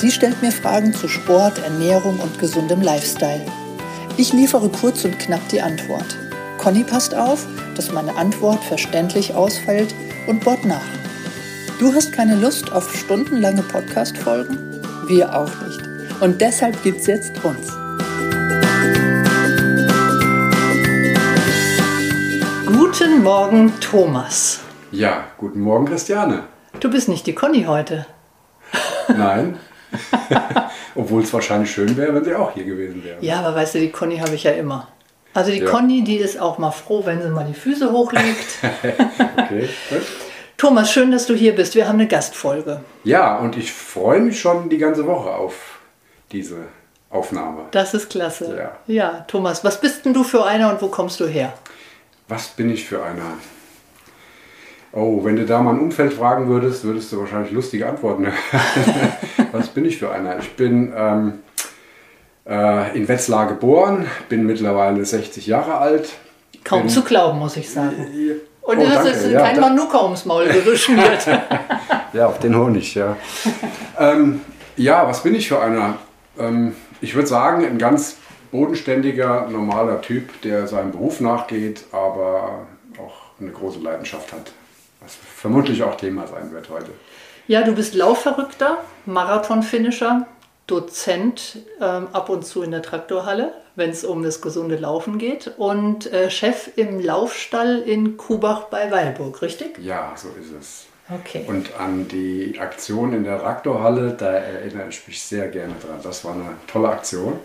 Sie stellt mir Fragen zu Sport, Ernährung und gesundem Lifestyle. Ich liefere kurz und knapp die Antwort. Conny passt auf, dass meine Antwort verständlich ausfällt und bohrt nach. Du hast keine Lust auf stundenlange Podcast-Folgen? Wir auch nicht. Und deshalb gibt's jetzt uns. Guten Morgen, Thomas. Ja, guten Morgen, Christiane. Du bist nicht die Conny heute. Nein. Obwohl es wahrscheinlich schön wäre, wenn sie auch hier gewesen wäre. Ja, aber weißt du, die Conny habe ich ja immer. Also die Ja. Conny, die ist auch mal froh, wenn sie mal die Füße hochlegt. Okay, gut. Thomas, schön, dass du hier bist. Wir haben eine Gastfolge. Ja, und ich freue mich schon die ganze Woche auf diese Aufnahme. Das ist klasse. Ja. ja, Thomas, was bist denn du für einer und wo kommst du her? Was bin ich für einer? Oh, wenn du da mal ein Umfeld fragen würdest, würdest du wahrscheinlich lustige Antworten hören. Was bin ich für einer? Ich bin ähm, äh, in Wetzlar geboren, bin mittlerweile 60 Jahre alt. Kaum bin, zu glauben, muss ich sagen. Und Oh, du hast danke. jetzt Ja, kein Manuka ums Maul geschmiert. Ja, auf den Honig, ja. ähm, ja, was bin ich für einer? Ähm, ich würde sagen, ein ganz bodenständiger, normaler Typ, der seinem Beruf nachgeht, aber auch eine große Leidenschaft hat. Was vermutlich auch Thema sein wird heute. ja, du bist Laufverrückter, Marathonfinisher, Dozent ähm, ab und zu in der Traktorhalle, wenn es um das gesunde Laufen geht und äh, Chef im Laufstall in Kubach bei Weilburg, richtig? Ja, so ist es. Okay. Und an die Aktion in der Raktorhalle, da erinnere ich mich sehr gerne dran. Das war eine tolle Aktion.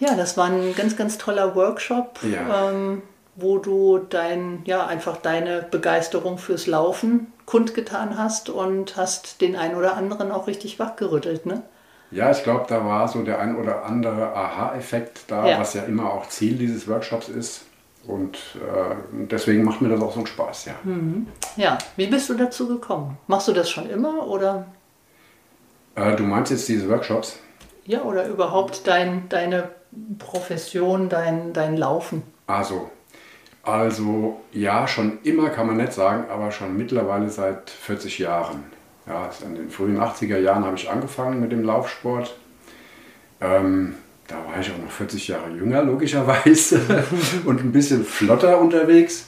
Ja, das war ein ganz, ganz toller Workshop, Ja. ähm, wo du dein, ja, einfach deine Begeisterung fürs Laufen kundgetan hast und hast den einen oder anderen auch richtig wachgerüttelt, ne? Ja, ich glaube, da war so der ein oder andere Aha-Effekt da, Ja. was ja immer auch Ziel dieses Workshops ist. Und äh, deswegen macht mir das auch so einen Spaß, ja. Ja, wie bist du dazu gekommen? Machst du das schon immer oder Äh, du meinst jetzt diese Workshops? ja oder überhaupt dein, deine Profession, dein, dein Laufen? Also, also ja, schon immer kann man nicht sagen, aber schon mittlerweile seit 40 Jahren. Ja, in den frühen 80er Jahren habe ich angefangen mit dem Laufsport. Ähm, da war ich auch noch 40 Jahre jünger, logischerweise, und ein bisschen flotter unterwegs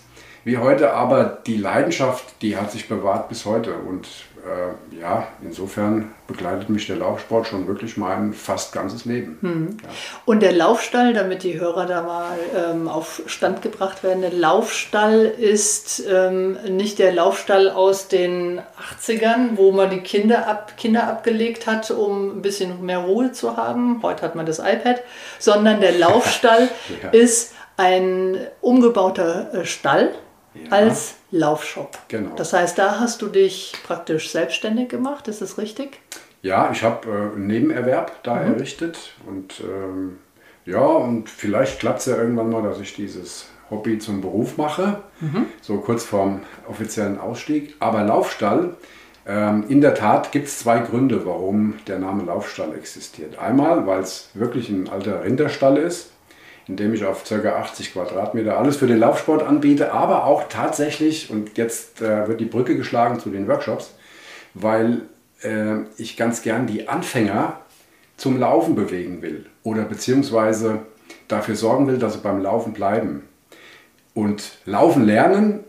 wie heute, aber die Leidenschaft, die hat sich bewahrt bis heute. Und äh, ja, insofern begleitet mich der Laufsport schon wirklich mein fast ganzes Leben. Ja. Und der Laufstall, damit die Hörer da mal ähm, auf Stand gebracht werden, der Laufstall ist ähm, nicht der Laufstall aus den 80ern, wo man die Kinder, ab, Kinder abgelegt hat, um ein bisschen mehr Ruhe zu haben. Heute hat man das iPad, sondern der Laufstall Ja. ist ein umgebauter äh, Stall Ja. als Laufshop. Genau. Das heißt, da hast du dich praktisch selbstständig gemacht, ist das richtig? Ja, ich habe äh, einen Nebenerwerb da errichtet und ähm, ja, und vielleicht klappt es ja irgendwann mal, dass ich dieses Hobby zum Beruf mache, so kurz vorm offiziellen Ausstieg. Aber Laufstall, ähm, in der Tat gibt es zwei Gründe, warum der Name Laufstall existiert. Einmal, weil es wirklich ein alter Rinderstall ist, in dem ich auf ca. 80 Quadratmeter alles für den Laufsport anbiete, aber auch tatsächlich, und jetzt äh, wird die Brücke geschlagen zu den Workshops, weil äh, ich ganz gern die Anfänger zum Laufen bewegen will oder beziehungsweise dafür sorgen will, dass sie beim Laufen bleiben. Und Laufen lernen,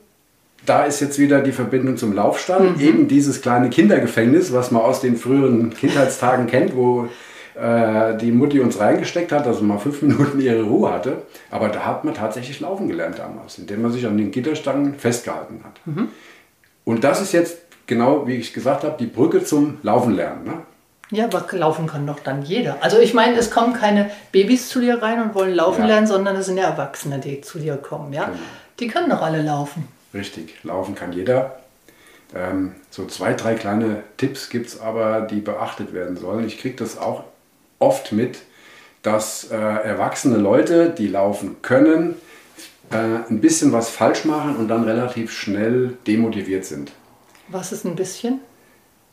da ist jetzt wieder die Verbindung zum Laufstall, eben dieses kleine Kindergefängnis, was man aus den früheren Kindheitstagen kennt, wo äh, die Mutti uns reingesteckt hat, dass man mal fünf Minuten ihre Ruhe hatte. Aber da hat man tatsächlich laufen gelernt damals, indem man sich an den Gitterstangen festgehalten hat. Und das ist jetzt genau, wie ich gesagt habe, die Brücke zum Laufen lernen. Ne? Ja, aber laufen kann doch dann jeder. Also ich meine, es kommen keine Babys zu dir rein und wollen laufen Ja. lernen, sondern es sind ja Erwachsene, die zu dir kommen. Ja? Genau. Die können doch alle laufen. Richtig, laufen kann jeder. Ähm, so zwei, drei kleine Tipps gibt es aber, die beachtet werden sollen. Ich kriege das auch oft mit, dass äh, erwachsene Leute, die laufen können, äh, ein bisschen was falsch machen und dann relativ schnell demotiviert sind. Was ist ein bisschen?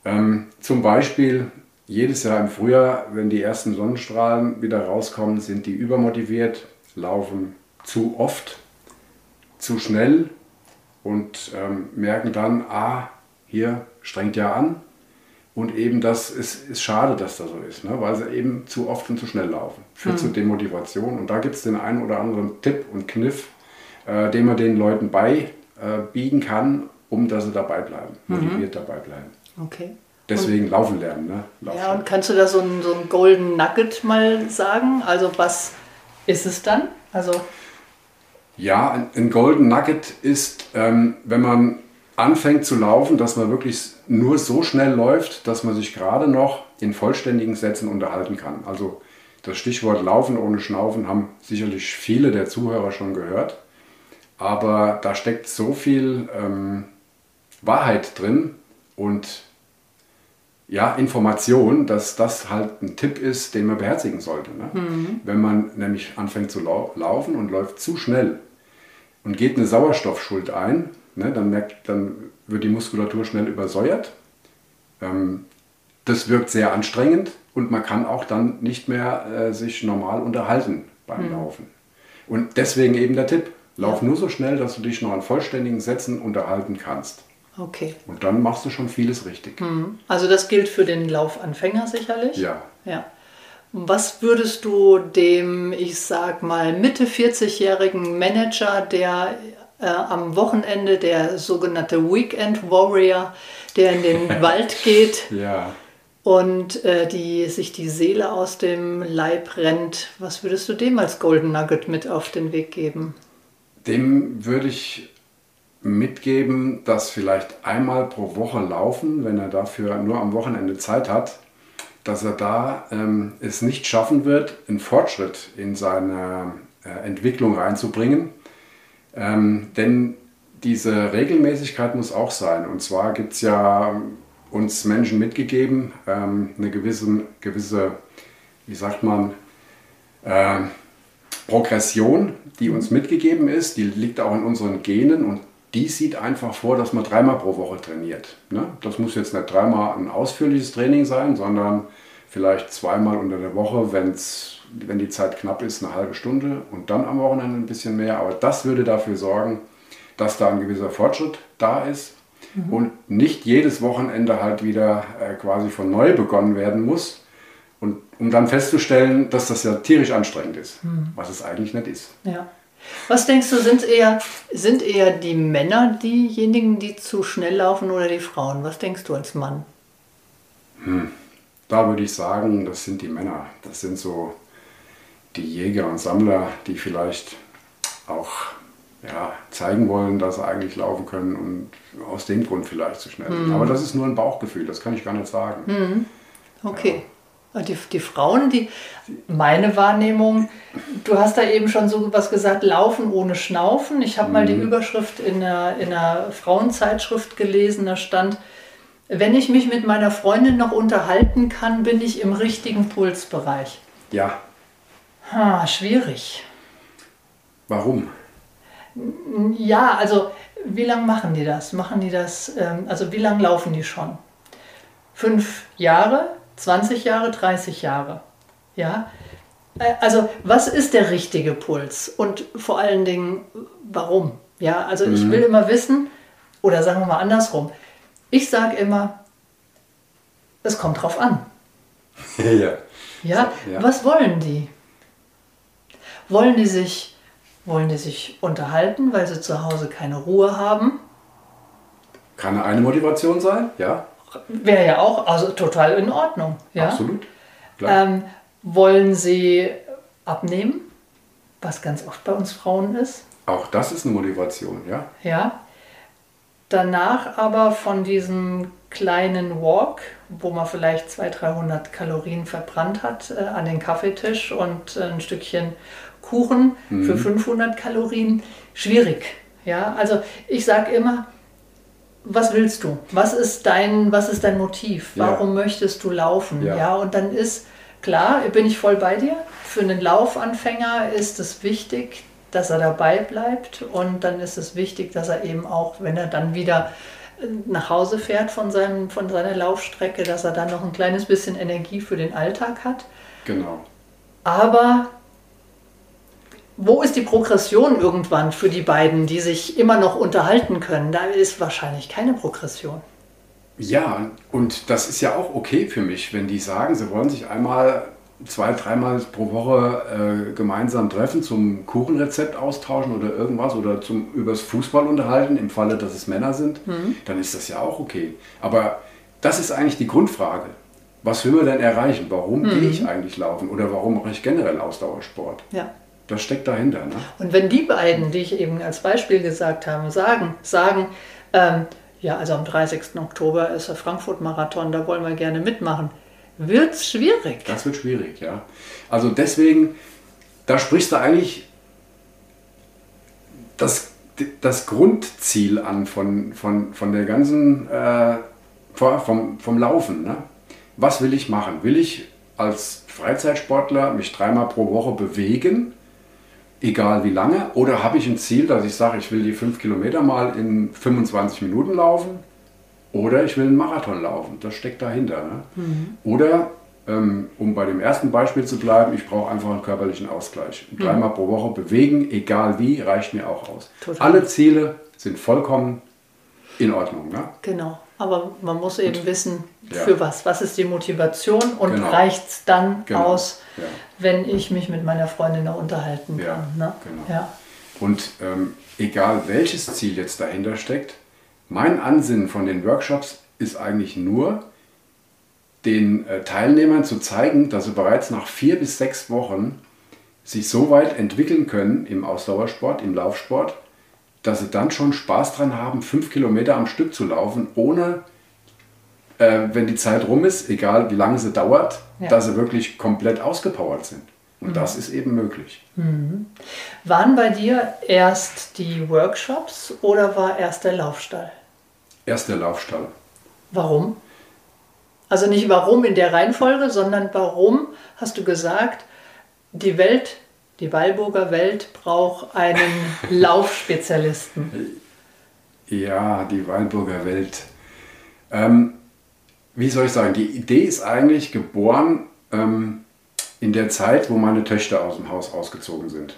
Ähm, zum Beispiel jedes Jahr im Frühjahr, wenn die ersten Sonnenstrahlen wieder rauskommen, sind die übermotiviert, laufen zu oft, zu schnell und ähm, merken dann, ah, hier strengt ja an. Und eben das ist, ist schade, dass das so ist, ne? weil sie eben zu oft und zu schnell laufen. Führt mhm. zu Demotivation. Und da gibt es den einen oder anderen Tipp und Kniff, äh, den man den Leuten beibiegen äh, kann, um dass sie dabei bleiben, mhm. motiviert mhm. dabei bleiben. Okay. Deswegen und, laufen lernen. Ne? Laufen. Ja, und kannst du da so ein, so ein Golden Nugget mal sagen? Also was ist es dann? Also ja, ein, ein Golden Nugget ist, ähm, wenn man anfängt zu laufen, dass man wirklich nur so schnell läuft, dass man sich gerade noch in vollständigen Sätzen unterhalten kann. Also das Stichwort Laufen ohne Schnaufen haben sicherlich viele der Zuhörer schon gehört. Aber da steckt so viel ähm, Wahrheit drin und ja, Information, dass das halt ein Tipp ist, den man beherzigen sollte. Ne? Mhm. Wenn man nämlich anfängt zu lau laufen und läuft zu schnell und geht eine Sauerstoffschuld ein, ne, dann, merkt, dann wird die Muskulatur schnell übersäuert. Ähm, das wirkt sehr anstrengend und man kann auch dann nicht mehr äh, sich normal unterhalten beim mhm. Laufen. Und deswegen eben der Tipp, lauf nur so schnell, dass du dich noch an vollständigen Sätzen unterhalten kannst. Okay. Und dann machst du schon vieles richtig. Mhm. Also das gilt für den Laufanfänger sicherlich? Ja. Ja. Was würdest du dem, ich sag mal, Mitte 40-jährigen Manager, der äh, am Wochenende der sogenannte Weekend Warrior, der in den Wald geht ja. und äh, die sich die Seele aus dem Leib rennt, was würdest du dem als Golden Nugget mit auf den Weg geben? Dem würde ich mitgeben, dass vielleicht einmal pro Woche laufen, wenn er dafür nur am Wochenende Zeit hat, dass er da ähm, es nicht schaffen wird, einen Fortschritt in seine äh, Entwicklung reinzubringen. Ähm, denn diese Regelmäßigkeit muss auch sein. Und zwar gibt es ja uns Menschen mitgegeben, ähm, eine gewisse, gewisse, wie sagt man, äh, Progression, die uns mitgegeben ist, die liegt auch in unseren Genen und die sieht einfach vor, dass man dreimal pro Woche trainiert. Ne? Das muss jetzt nicht dreimal ein ausführliches Training sein, sondern vielleicht zweimal unter der Woche, wenn's, wenn die Zeit knapp ist, eine halbe Stunde und dann am Wochenende ein bisschen mehr. Aber das würde dafür sorgen, dass da ein gewisser Fortschritt da ist mhm. und nicht jedes Wochenende halt wieder äh, quasi von neu begonnen werden muss. Und um dann festzustellen, dass das ja tierisch anstrengend ist, mhm. was es eigentlich nicht ist. Ja. Was denkst du, sind eher, sind eher die Männer diejenigen, die zu schnell laufen oder die Frauen? Was denkst du als Mann? Hm. Da würde ich sagen, das sind die Männer. Das sind so die Jäger und Sammler, die vielleicht auch ja, zeigen wollen, dass sie eigentlich laufen können und aus dem Grund vielleicht zu schnell sind. Mhm. Aber das ist nur ein Bauchgefühl, das kann ich gar nicht sagen. Mhm. Okay. Ja. Die, die Frauen, die, meine Wahrnehmung, du hast da eben schon so was gesagt, laufen ohne Schnaufen. Ich habe mhm. mal die mhm. Überschrift in einer, in einer Frauenzeitschrift gelesen, da stand, wenn ich mich mit meiner Freundin noch unterhalten kann, bin ich im richtigen Pulsbereich. Ja. Ha, schwierig. Warum? Ja, also wie lange machen die das? Machen die das, ähm, also wie lange laufen die schon? Fünf Jahre? 20 Jahre, 30 Jahre. Ja? Äh, also, was ist der richtige Puls? Und vor allen Dingen, warum? Ja, also mhm. ich will immer wissen, oder sagen wir mal andersrum, ich sage immer, es kommt drauf an. ja. ja. Ja, was wollen die? Wollen die sich, wollen die sich unterhalten, weil sie zu Hause keine Ruhe haben? Kann eine Motivation sein, ja. Wäre ja auch also total in Ordnung. Ja? Absolut. Ähm, wollen Sie abnehmen, was ganz oft bei uns Frauen ist? Auch das ist eine Motivation, ja. Ja. Danach aber von diesem kleinen Walk, wo man vielleicht 200, 300 Kalorien verbrannt hat, äh, an den Kaffeetisch und äh, ein Stückchen Kuchen mhm. für 500 Kalorien, schwierig. Ja, also ich sage immer, was willst du? Was ist dein, was ist dein Motiv? Warum ja. möchtest du laufen? Ja. ja. und dann ist klar, bin ich voll bei dir. Für einen Laufanfänger ist es wichtig, dass er dabei bleibt und dann ist es wichtig, dass er eben auch, wenn er dann wieder äh, nach Hause fährt von, seinem, von seiner Laufstrecke, dass er dann noch ein kleines bisschen Energie für den Alltag hat. Genau. Aber wo ist die Progression irgendwann für die beiden, die sich immer noch unterhalten können? Da ist wahrscheinlich keine Progression. Ja, und das ist ja auch okay für mich, wenn die sagen, sie wollen sich einmal zwei, dreimal pro Woche äh, gemeinsam treffen, zum Kuchenrezept austauschen oder irgendwas oder zum übers Fußball unterhalten, im Falle, dass es Männer sind, mhm. dann ist das ja auch okay. Aber das ist eigentlich die Grundfrage. Was will man denn erreichen? Warum mhm. gehe ich eigentlich laufen oder warum mache ich generell Ausdauersport? Ja. Das steckt dahinter. Ne? Und wenn die beiden, die ich eben als Beispiel gesagt habe, sagen, sagen, ähm, ja, also am 30. Oktober ist der Frankfurt-Marathon, da wollen wir gerne mitmachen, wird es schwierig. Das wird schwierig, ja. Also deswegen, da sprichst du eigentlich das, das Grundziel an von, von, von der ganzen, äh, vom, vom Laufen. Ne? Was will ich machen? Will ich als Freizeitsportler mich dreimal pro Woche bewegen egal wie lange? Oder habe ich ein Ziel, dass ich sage, ich will die fünf Kilometer mal in 25 Minuten laufen? Oder ich will einen Marathon laufen. Das steckt dahinter. Ne? Mhm. Oder, ähm, um bei dem ersten Beispiel zu bleiben, ich brauche einfach einen körperlichen Ausgleich. Mhm. Dreimal pro Woche bewegen, egal wie, reicht mir auch aus. Total. Alle Ziele sind vollkommen in Ordnung. Ne? Genau. Aber man muss eben und, wissen, für ja. was. Was ist die Motivation und genau. reicht es dann genau. aus, ja. wenn ich mich mit meiner Freundin da unterhalten ja. kann. Ne? Genau. Ja. Und ähm, egal welches Ziel jetzt dahinter steckt, mein Ansinnen von den Workshops ist eigentlich nur, den äh, Teilnehmern zu zeigen, dass sie bereits nach vier bis sechs Wochen sich so weit entwickeln können im Ausdauersport, im Laufsport, dass sie dann schon Spaß dran haben, fünf Kilometer am Stück zu laufen, ohne, äh, wenn die Zeit rum ist, egal wie lange sie dauert, ja. dass sie wirklich komplett ausgepowert sind. Und mhm. das ist eben möglich. Mhm. Waren bei dir erst die Workshops oder war erst der Laufstall? Erst der Laufstall. Warum? Also nicht warum in der Reihenfolge, sondern warum hast du gesagt, die Welt die Weilburger Welt braucht einen Laufspezialisten. Ja, die Weilburger Welt. Ähm, wie soll ich sagen, die Idee ist eigentlich geboren ähm, in der Zeit, wo meine Töchter aus dem Haus ausgezogen sind.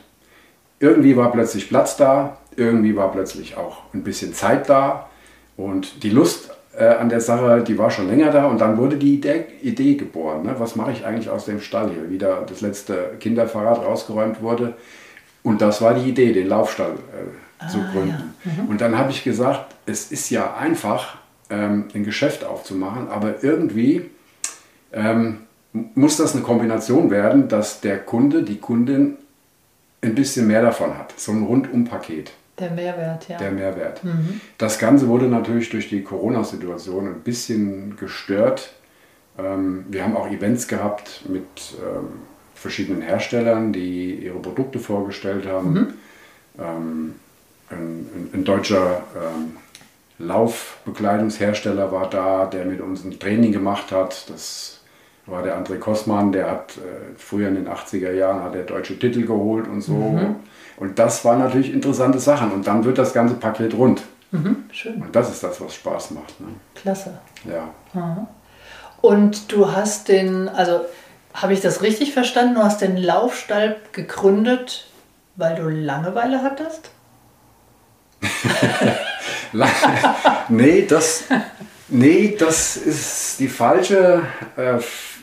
Irgendwie war plötzlich Platz da, irgendwie war plötzlich auch ein bisschen Zeit da und die Lust äh, an der Sache, die war schon länger da und dann wurde die Idee, Idee geboren. Ne? Was mache ich eigentlich aus dem Stall hier? Wieder das letzte Kinderfahrrad rausgeräumt wurde. Und das war die Idee, den Laufstall äh, ah, zu gründen. Ja. Mhm. Und dann habe ich gesagt, es ist ja einfach, ähm, ein Geschäft aufzumachen, aber irgendwie ähm, muss das eine Kombination werden, dass der Kunde, die Kundin ein bisschen mehr davon hat. So ein Rundumpaket. Der Mehrwert, ja. Der Mehrwert. Mhm. Das Ganze wurde natürlich durch die Corona-Situation ein bisschen gestört. Ähm, wir haben auch Events gehabt mit ähm, verschiedenen Herstellern, die ihre Produkte vorgestellt haben. Mhm. Ähm, ein, ein, deutscher Laufbekleidungshersteller war da, der mit uns ein Training gemacht hat. Das war der André Kossmann, der hat äh, früher in den 80er Jahren hat er deutsche Titel geholt und so. Mhm. Und das waren natürlich interessante Sachen. Und dann wird das ganze Paket rund. Mhm, schön. Und das ist das, was Spaß macht. Ne? Klasse. Ja. Aha. Und du hast den, also habe ich das richtig verstanden? Du hast den Laufstall gegründet, weil du Langeweile hattest? nee, das, nee, das ist die falsche, äh,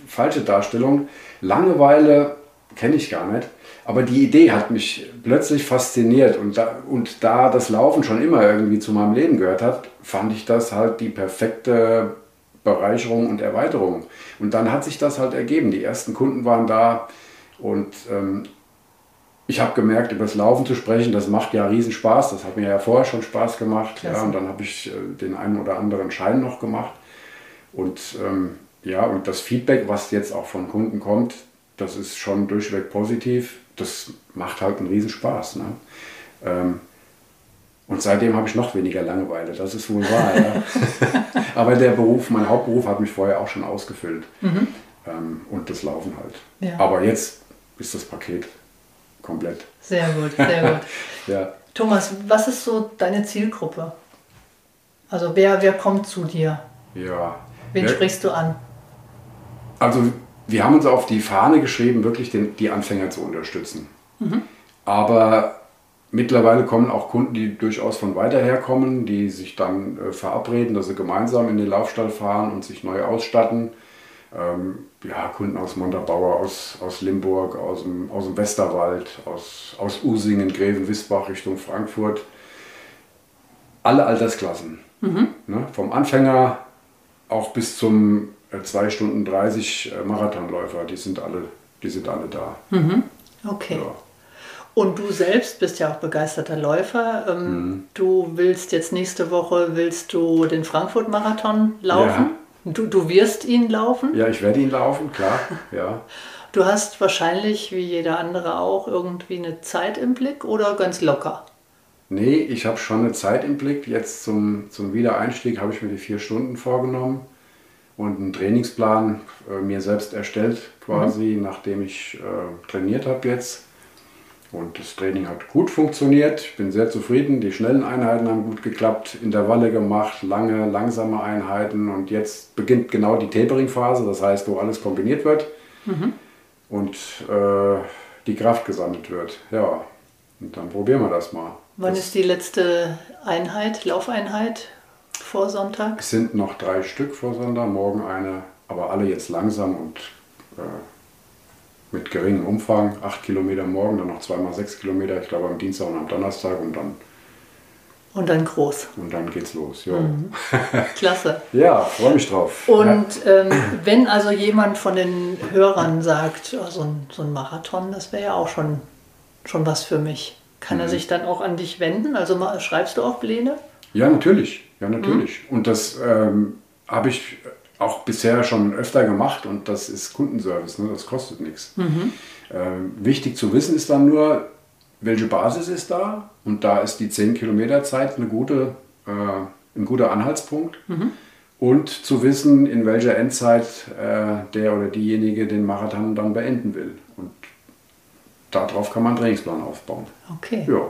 falsche Darstellung. Langeweile kenne ich gar nicht. Aber die Idee hat mich plötzlich fasziniert und da, und da das Laufen schon immer irgendwie zu meinem Leben gehört hat, fand ich das halt die perfekte Bereicherung und Erweiterung. Und dann hat sich das halt ergeben. Die ersten Kunden waren da und ähm, ich habe gemerkt, über das Laufen zu sprechen, das macht ja riesen Spaß. Das hat mir ja vorher schon Spaß gemacht. Ja, und dann habe ich äh, den einen oder anderen Schein noch gemacht. Und ähm, ja, und das Feedback, was jetzt auch von Kunden kommt, das ist schon durchweg positiv das macht halt einen Riesenspaß. Ne? Ähm, und seitdem habe ich noch weniger Langeweile, das ist wohl wahr. Ja. Aber der Beruf, mein Hauptberuf hat mich vorher auch schon ausgefüllt. Mhm. ähm, und das Laufen halt. Ja. Aber jetzt ist das Paket komplett. Sehr gut, sehr gut. Ja. Thomas, was ist so deine Zielgruppe? Also wer, wer kommt zu dir? ja. Wen Wer- sprichst du an? Also wir haben uns auf die Fahne geschrieben, wirklich den, die Anfänger zu unterstützen. Aber mittlerweile kommen auch Kunden, die durchaus von weiter her kommen, die sich dann äh, verabreden, dass sie gemeinsam in den Laufstall fahren und sich neu ausstatten. Ähm, ja, Kunden aus Montabaur, aus, aus Limburg, aus dem, aus dem Westerwald, aus, aus Usingen, Greven-Wisbach Richtung Frankfurt. Alle Altersklassen. Ne? Vom Anfänger auch bis zum äh, 2 Stunden 30 äh, Marathonläufer, die sind alle, die sind alle da. Okay. Ja. Und du selbst bist ja auch begeisterter Läufer. Ähm, Mhm. Du willst jetzt nächste Woche willst du den Frankfurt-Marathon laufen. Du, du wirst ihn laufen. ja, ich werde ihn laufen, klar. Ja. Du hast wahrscheinlich, wie jeder andere auch, irgendwie eine Zeit im Blick oder ganz locker. Nee, ich habe schon eine Zeit im Blick. Jetzt zum, zum Wiedereinstieg habe ich mir die vier Stunden vorgenommen und einen Trainingsplan äh, mir selbst erstellt, quasi, nachdem ich äh, trainiert habe jetzt. Und das Training hat gut funktioniert. Ich bin sehr zufrieden. Die schnellen Einheiten haben gut geklappt, Intervalle gemacht, lange, langsame Einheiten. Und jetzt beginnt genau die Tapering-Phase, das heißt, wo alles kombiniert wird und äh, die Kraft gesammelt wird. Ja, und dann probieren wir das mal. Wann das ist die letzte Einheit, Laufeinheit vor Sonntag? Es sind noch drei Stück vor Sonntag, morgen eine, aber alle jetzt langsam und äh, mit geringem Umfang. Acht Kilometer morgen, dann noch zweimal sechs Kilometer, ich glaube am Dienstag und am Donnerstag und dann, Und dann groß. und dann geht's los. Ja, Klasse. ja freue mich drauf. Und ähm, wenn also jemand von den Hörern sagt, oh, so, ein, so ein Marathon, das wäre ja auch schon, schon was für mich, kann Mhm. er sich dann auch an dich wenden? Also schreibst du auch Pläne? Ja, natürlich. Ja, natürlich. Und das ähm, habe ich auch bisher schon öfter gemacht und das ist Kundenservice, ne? das kostet nichts. Ähm, wichtig zu wissen ist dann nur, welche Basis ist da und da ist die 10 Kilometer Zeit eine gute, äh, ein guter Anhaltspunkt. Und zu wissen, in welcher Endzeit äh, der oder diejenige den Marathon dann beenden will. Und darauf kann man einen Trainingsplan aufbauen. Okay. Ja.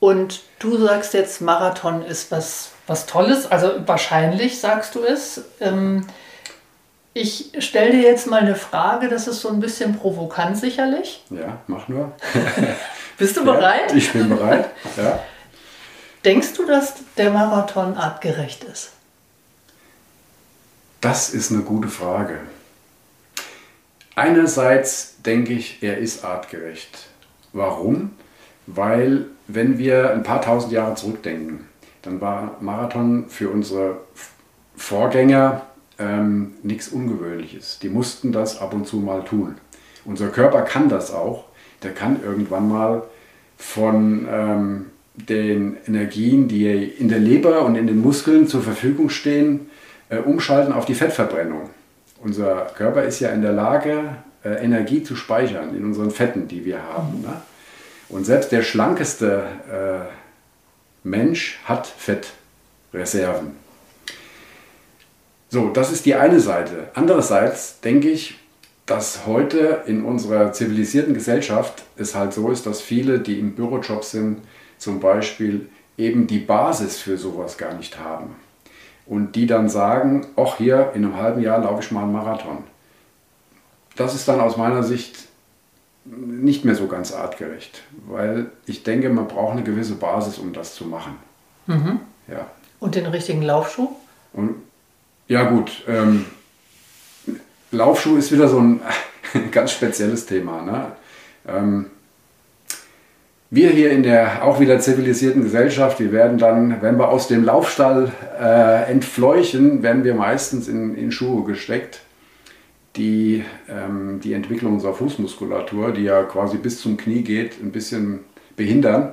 Und du sagst jetzt, Marathon ist was, was Tolles, also wahrscheinlich sagst du es. Ähm, ich stelle dir jetzt mal eine Frage, das ist so ein bisschen provokant sicherlich. Ja, mach nur. Bist du bereit? Ja, ich bin bereit. Ja. Denkst du, dass der Marathon artgerecht ist? Das ist eine gute Frage. Einerseits denke ich, er ist artgerecht. Warum? Weil, wenn wir ein paar tausend Jahre zurückdenken, dann war Marathon für unsere Vorgänger ähm, nichts Ungewöhnliches. Die mussten das ab und zu mal tun. Unser Körper kann das auch. Der kann irgendwann mal von ähm, den Energien, die in der Leber und in den Muskeln zur Verfügung stehen, äh, umschalten auf die Fettverbrennung. Unser Körper ist ja in der Lage, äh, Energie zu speichern in unseren Fetten, die wir haben. Ne? Und selbst der schlankeste äh, Mensch hat Fettreserven. So, das ist die eine Seite. Andererseits denke ich, dass heute in unserer zivilisierten Gesellschaft es halt so ist, dass viele, die im Bürojob sind, zum Beispiel eben die Basis für sowas gar nicht haben. Und die dann sagen, ach hier, in einem halben Jahr laufe ich mal einen Marathon. Das ist dann aus meiner Sicht nicht mehr so ganz artgerecht, weil ich denke, man braucht eine gewisse Basis, um das zu machen. Ja. Und den richtigen Laufschuh? Und ja gut, ähm, Laufschuh ist wieder so ein ganz spezielles Thema. Ne? Ähm, wir hier in der auch wieder zivilisierten Gesellschaft, wir werden dann, wenn wir aus dem Laufstall äh, entfleuchen, werden wir meistens in, in Schuhe gesteckt, die ähm, die Entwicklung unserer Fußmuskulatur, die ja quasi bis zum Knie geht, ein bisschen behindern.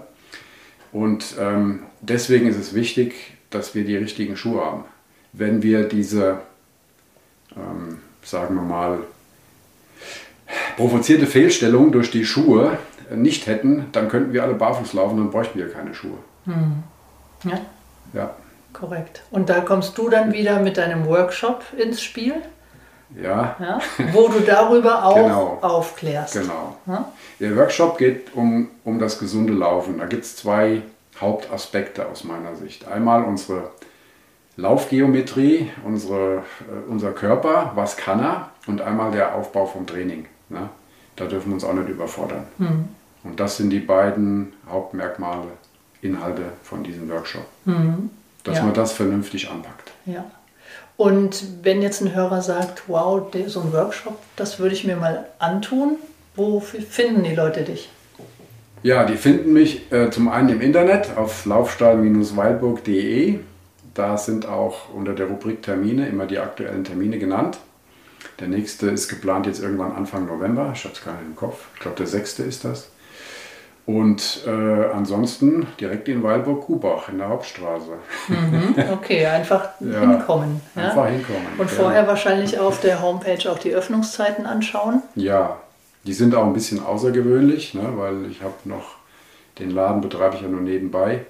Und ähm, deswegen ist es wichtig, dass wir die richtigen Schuhe haben. Wenn wir diese, ähm, sagen wir mal, provozierte Fehlstellung durch die Schuhe nicht hätten, dann könnten wir alle barfuß laufen, dann bräuchten wir keine Schuhe. Ja, Ja. korrekt. Und da kommst du dann wieder mit deinem Workshop ins Spiel? Ja. ja, wo du darüber auch Genau. aufklärst. Genau. Ja? Der Workshop geht um, um das gesunde Laufen. Da gibt es zwei Hauptaspekte aus meiner Sicht. Einmal unsere Laufgeometrie, unsere, äh, unser Körper, was kann er, und einmal der Aufbau vom Training. Ne? Da dürfen wir uns auch nicht überfordern. Und das sind die beiden Hauptmerkmale, Inhalte von diesem Workshop. Dass Ja. man das vernünftig anpackt. Ja. Und wenn jetzt ein Hörer sagt, wow, so ein Workshop, das würde ich mir mal antun, wo finden die Leute dich? Ja, die finden mich äh, zum einen im Internet auf laufstall-weilburg.de. Da sind auch unter der Rubrik Termine immer die aktuellen Termine genannt. Der nächste ist geplant jetzt irgendwann Anfang November. Ich habe es gar nicht im Kopf. Ich glaube, der sechste ist das. Und äh, ansonsten direkt in Weilburg-Kubach in der Hauptstraße. Okay, einfach Ja, hinkommen. Ja? Einfach hinkommen. Und ja. vorher wahrscheinlich auf der Homepage auch die Öffnungszeiten anschauen. Ja, die sind auch ein bisschen außergewöhnlich, ne, weil ich habe noch, den Laden betreibe ich ja nur nebenbei.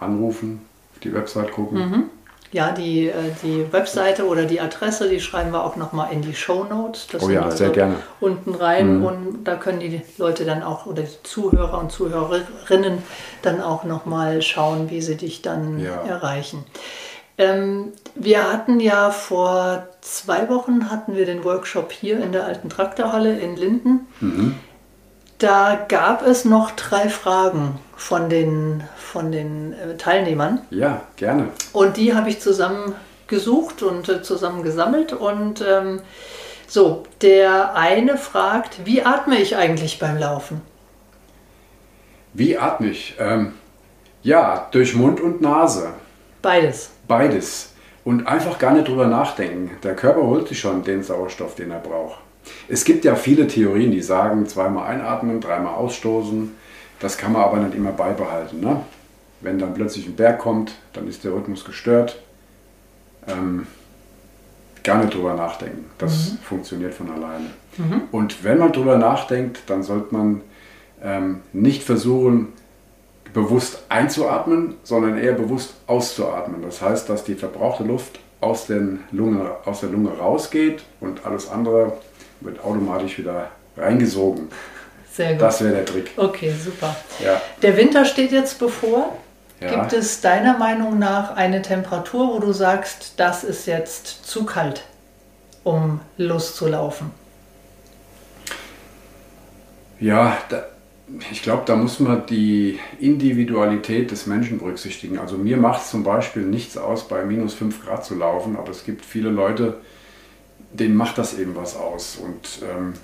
Anrufen, auf die Website gucken. Ja, die, äh, die Webseite oder die Adresse, die schreiben wir auch nochmal in die Show Notes. Das Oh sind ja, also sehr gerne. Unten rein und da können die Leute dann auch oder die Zuhörer und Zuhörerinnen dann auch nochmal schauen, wie sie dich dann Ja. erreichen. Ähm, wir hatten ja vor zwei Wochen hatten wir den Workshop hier in der alten Traktorhalle in Linden. Da gab es noch drei Fragen von den, von den äh, Teilnehmern. Ja, gerne. Und die habe ich zusammen gesucht und äh, zusammen gesammelt. Und ähm, so, der eine fragt, wie atme ich eigentlich beim Laufen? Wie atme ich? Ähm, ja, durch Mund und Nase. Beides. Beides. Und einfach gar nicht drüber nachdenken. Der Körper holt sich schon den Sauerstoff, den er braucht. Es gibt ja viele Theorien, die sagen, zweimal einatmen, dreimal ausstoßen. Das kann man aber nicht immer beibehalten. Ne? Wenn dann plötzlich ein Berg kommt, dann ist der Rhythmus gestört. Ähm, gar nicht drüber nachdenken. Das funktioniert von alleine. Und wenn man drüber nachdenkt, dann sollte man ähm, nicht versuchen, bewusst einzuatmen, sondern eher bewusst auszuatmen. Das heißt, dass die verbrauchte Luft aus, den Lunge, aus der Lunge rausgeht und alles andere wird automatisch wieder reingesogen. Sehr gut. Das wäre der Trick. Okay, super. Ja. Der Winter steht jetzt bevor. Ja. Gibt es deiner Meinung nach eine Temperatur, wo du sagst, das ist jetzt zu kalt, um loszulaufen? Ja, da, ich glaube, da muss man die Individualität des Menschen berücksichtigen. Also mir macht es zum Beispiel nichts aus, bei minus 5 Grad zu laufen, aber es gibt viele Leute, denen macht das eben was aus. Und ähm,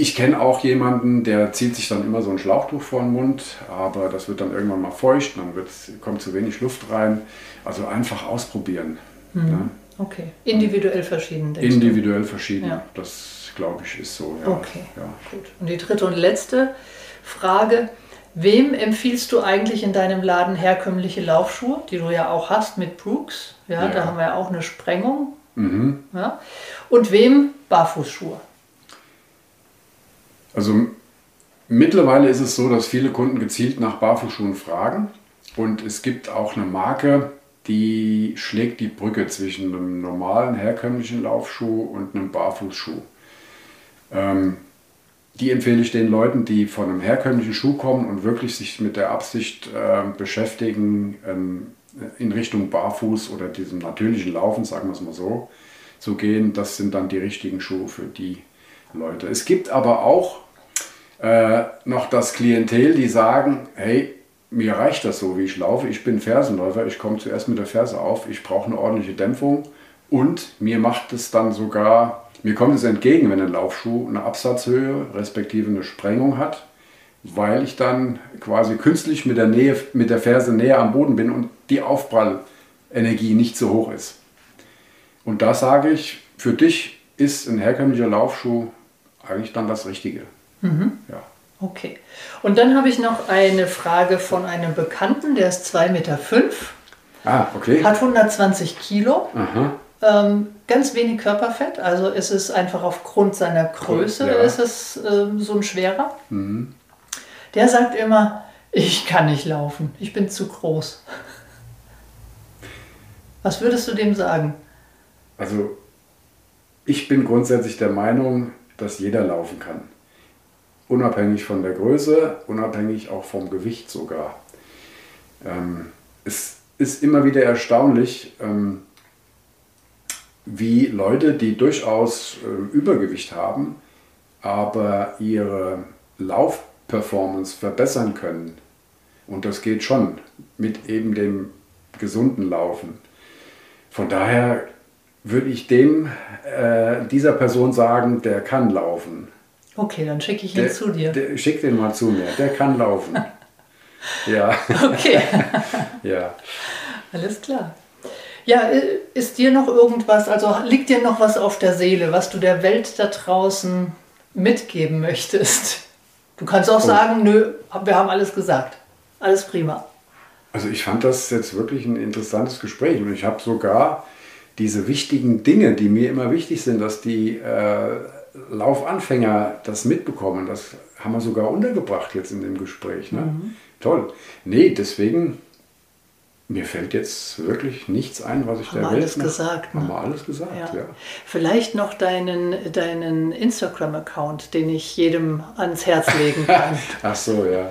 ich kenne auch jemanden, der zieht sich dann immer so ein Schlauchtuch vor den Mund, aber das wird dann irgendwann mal feucht, dann kommt zu wenig Luft rein. Also einfach ausprobieren. Ne? Okay, individuell verschieden. denkst du? Individuell verschieden. Ja. Das glaube ich ist so. Ja. Okay, Ja. gut. Und die dritte und letzte Frage. Wem empfiehlst du eigentlich in deinem Laden herkömmliche Laufschuhe, die du ja auch hast mit Brooks? Ja, Ja. da haben wir ja auch eine Sprengung. Mhm. Ja. Und wem Barfußschuhe? Also mittlerweile ist es so, dass viele Kunden gezielt nach Barfußschuhen fragen. Und es gibt auch eine Marke, die schlägt die Brücke zwischen einem normalen, herkömmlichen Laufschuh und einem Barfußschuh. Ähm, die empfehle ich den Leuten, die von einem herkömmlichen Schuh kommen und wirklich sich mit der Absicht äh, beschäftigen, ähm, in Richtung Barfuß oder diesem natürlichen Laufen, sagen wir es mal so, zu gehen. Das sind dann die richtigen Schuhe für die Leute. Es gibt aber auch äh, noch das Klientel, die sagen, hey, mir reicht das so, wie ich laufe. Ich bin Fersenläufer, ich komme zuerst mit der Ferse auf, ich brauche eine ordentliche Dämpfung und mir macht es dann sogar, mir kommt es entgegen, wenn ein Laufschuh eine Absatzhöhe respektive eine Sprengung hat, weil ich dann quasi künstlich mit der, Nähe, mit der Ferse näher am Boden bin und die Aufprallenergie nicht so hoch ist. Und da sage ich, für dich ist ein herkömmlicher Laufschuh eigentlich dann das Richtige. Ja. Okay. Und dann habe ich noch eine Frage von einem Bekannten, der ist 2,5 Meter, fünf, Ah, okay. hat 120 Kilo, Aha. ähm, ganz wenig Körperfett, also ist es einfach aufgrund seiner Größe, Ja. ist es ähm, so ein schwerer. Der sagt immer, ich kann nicht laufen, ich bin zu groß. Was würdest du dem sagen? Also ich bin grundsätzlich der Meinung, dass jeder laufen kann. Unabhängig von der Größe, unabhängig auch vom Gewicht sogar. Ähm, es ist immer wieder erstaunlich, ähm, wie Leute, die durchaus äh, Übergewicht haben, aber ihre Laufperformance verbessern können. Und das geht schon mit eben dem gesunden Laufen. Von daher würde ich dem, äh, dieser Person sagen, der kann laufen. Okay, dann schicke ich ihn der, zu dir. Der, schick den mal zu mir, der kann laufen. ja. Okay. ja. Alles klar. Ja, ist dir noch irgendwas, also liegt dir noch was auf der Seele, was du der Welt da draußen mitgeben möchtest? Du kannst auch oh. sagen, nö, wir haben alles gesagt. Alles prima. Also ich fand das jetzt wirklich ein interessantes Gespräch und ich habe sogar diese wichtigen Dinge, die mir immer wichtig sind, dass die äh, Laufanfänger das mitbekommen, das haben wir sogar untergebracht jetzt in dem Gespräch. Ne? Mhm. Toll. Nee, deswegen mir fällt jetzt wirklich nichts ein, was ich haben der Welt alles gesagt. Ne? Haben wir alles gesagt, ja. ja. Vielleicht noch deinen, deinen Instagram-Account, den ich jedem ans Herz legen kann. Ach so, ja.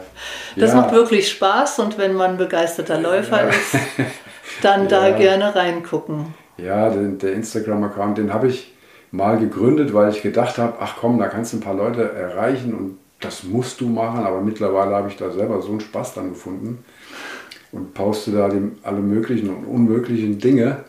Das ja. macht wirklich Spaß und wenn man begeisterter Läufer ja. ist, dann da gerne reingucken. Ja, den, der Instagram-Account, den habe ich mal gegründet, weil ich gedacht habe, ach komm, da kannst du ein paar Leute erreichen und das musst du machen, aber mittlerweile habe ich da selber so einen Spaß dann gefunden und poste da alle möglichen und unmöglichen Dinge.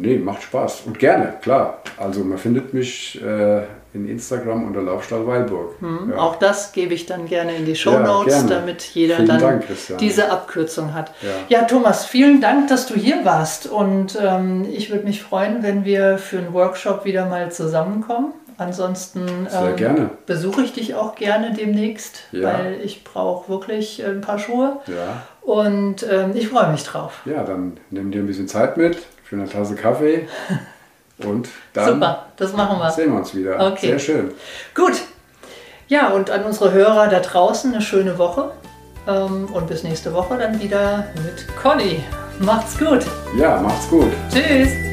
Nee, macht Spaß. Und gerne, klar. Also man findet mich äh, in Instagram unter Laufstall Weilburg. Hm, ja. Auch das gebe ich dann gerne in die Show Notes, ja, damit jeder vielen dann Dank, diese Abkürzung hat. Ja. ja. Thomas, vielen Dank, dass du hier warst. Und ähm, ich würde mich freuen, wenn wir für einen Workshop wieder mal zusammenkommen. Ansonsten ähm, besuche ich dich auch gerne demnächst, weil ich brauche wirklich ein paar Schuhe. Ja. Und ähm, ich freue mich drauf. Ja, dann nimm dir ein bisschen Zeit mit für eine Tasse Kaffee. Und dann Super, das machen wir. sehen wir uns wieder. Okay. Sehr schön. Gut. Ja, und an unsere Hörer da draußen eine schöne Woche. Ähm, und bis nächste Woche dann wieder mit Conny. Macht's gut. Ja, macht's gut. Tschüss.